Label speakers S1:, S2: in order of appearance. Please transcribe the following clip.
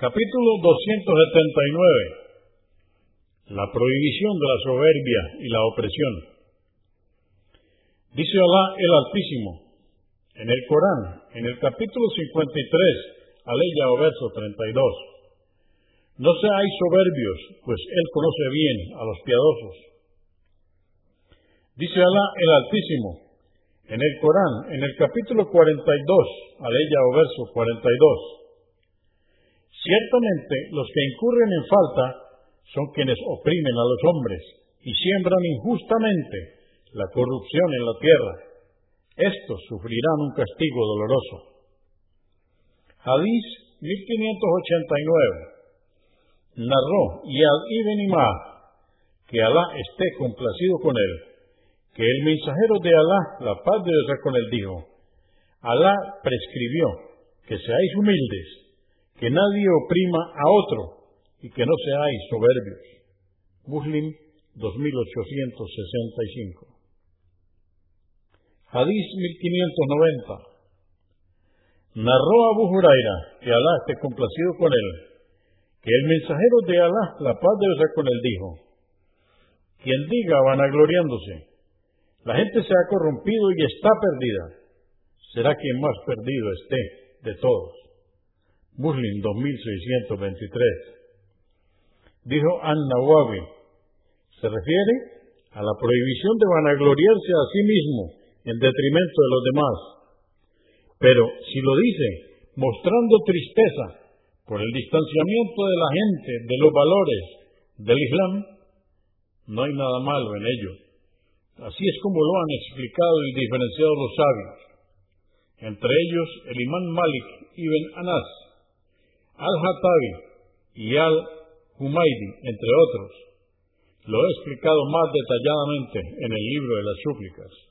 S1: Capítulo 279. La prohibición de la soberbia y la opresión. Dice Alá el Altísimo en el Corán, en el capítulo 53, aleya o verso 32. No seáis soberbios, pues Él conoce bien a los piadosos. Dice Alá el Altísimo en el Corán, en el capítulo 42, aleya o verso 42. Ciertamente los que incurren en falta son quienes oprimen a los hombres y siembran injustamente la corrupción en la tierra. Estos sufrirán un castigo doloroso. Hadís 1589 narró Yad ibn Imah que Alá esté complacido con él, que el mensajero de Alá, la paz de Dios con él, dijo, Alá prescribió que seáis humildes que nadie oprima a otro y que no seáis soberbios. Muslim 2865. Hadís 1590. Narró Abu Huraira, que Alá esté complacido con él, que el mensajero de Alá, la paz de Dios con él, dijo, quien diga vanagloriándose, la gente se ha corrompido y está perdida, será quien más perdido esté de todos. Muslim 2623. Dijo An-Nawawi, se refiere a la prohibición de vanagloriarse a sí mismo en detrimento de los demás. Pero si lo dice mostrando tristeza por el distanciamiento de la gente de los valores del Islam, no hay nada malo en ello. Así es como lo han explicado y diferenciado los sabios, entre ellos el imán Malik ibn Anas, al-Hatabi y al-Humaydi, entre otros. Lo he explicado más detalladamente en el libro de las súplicas.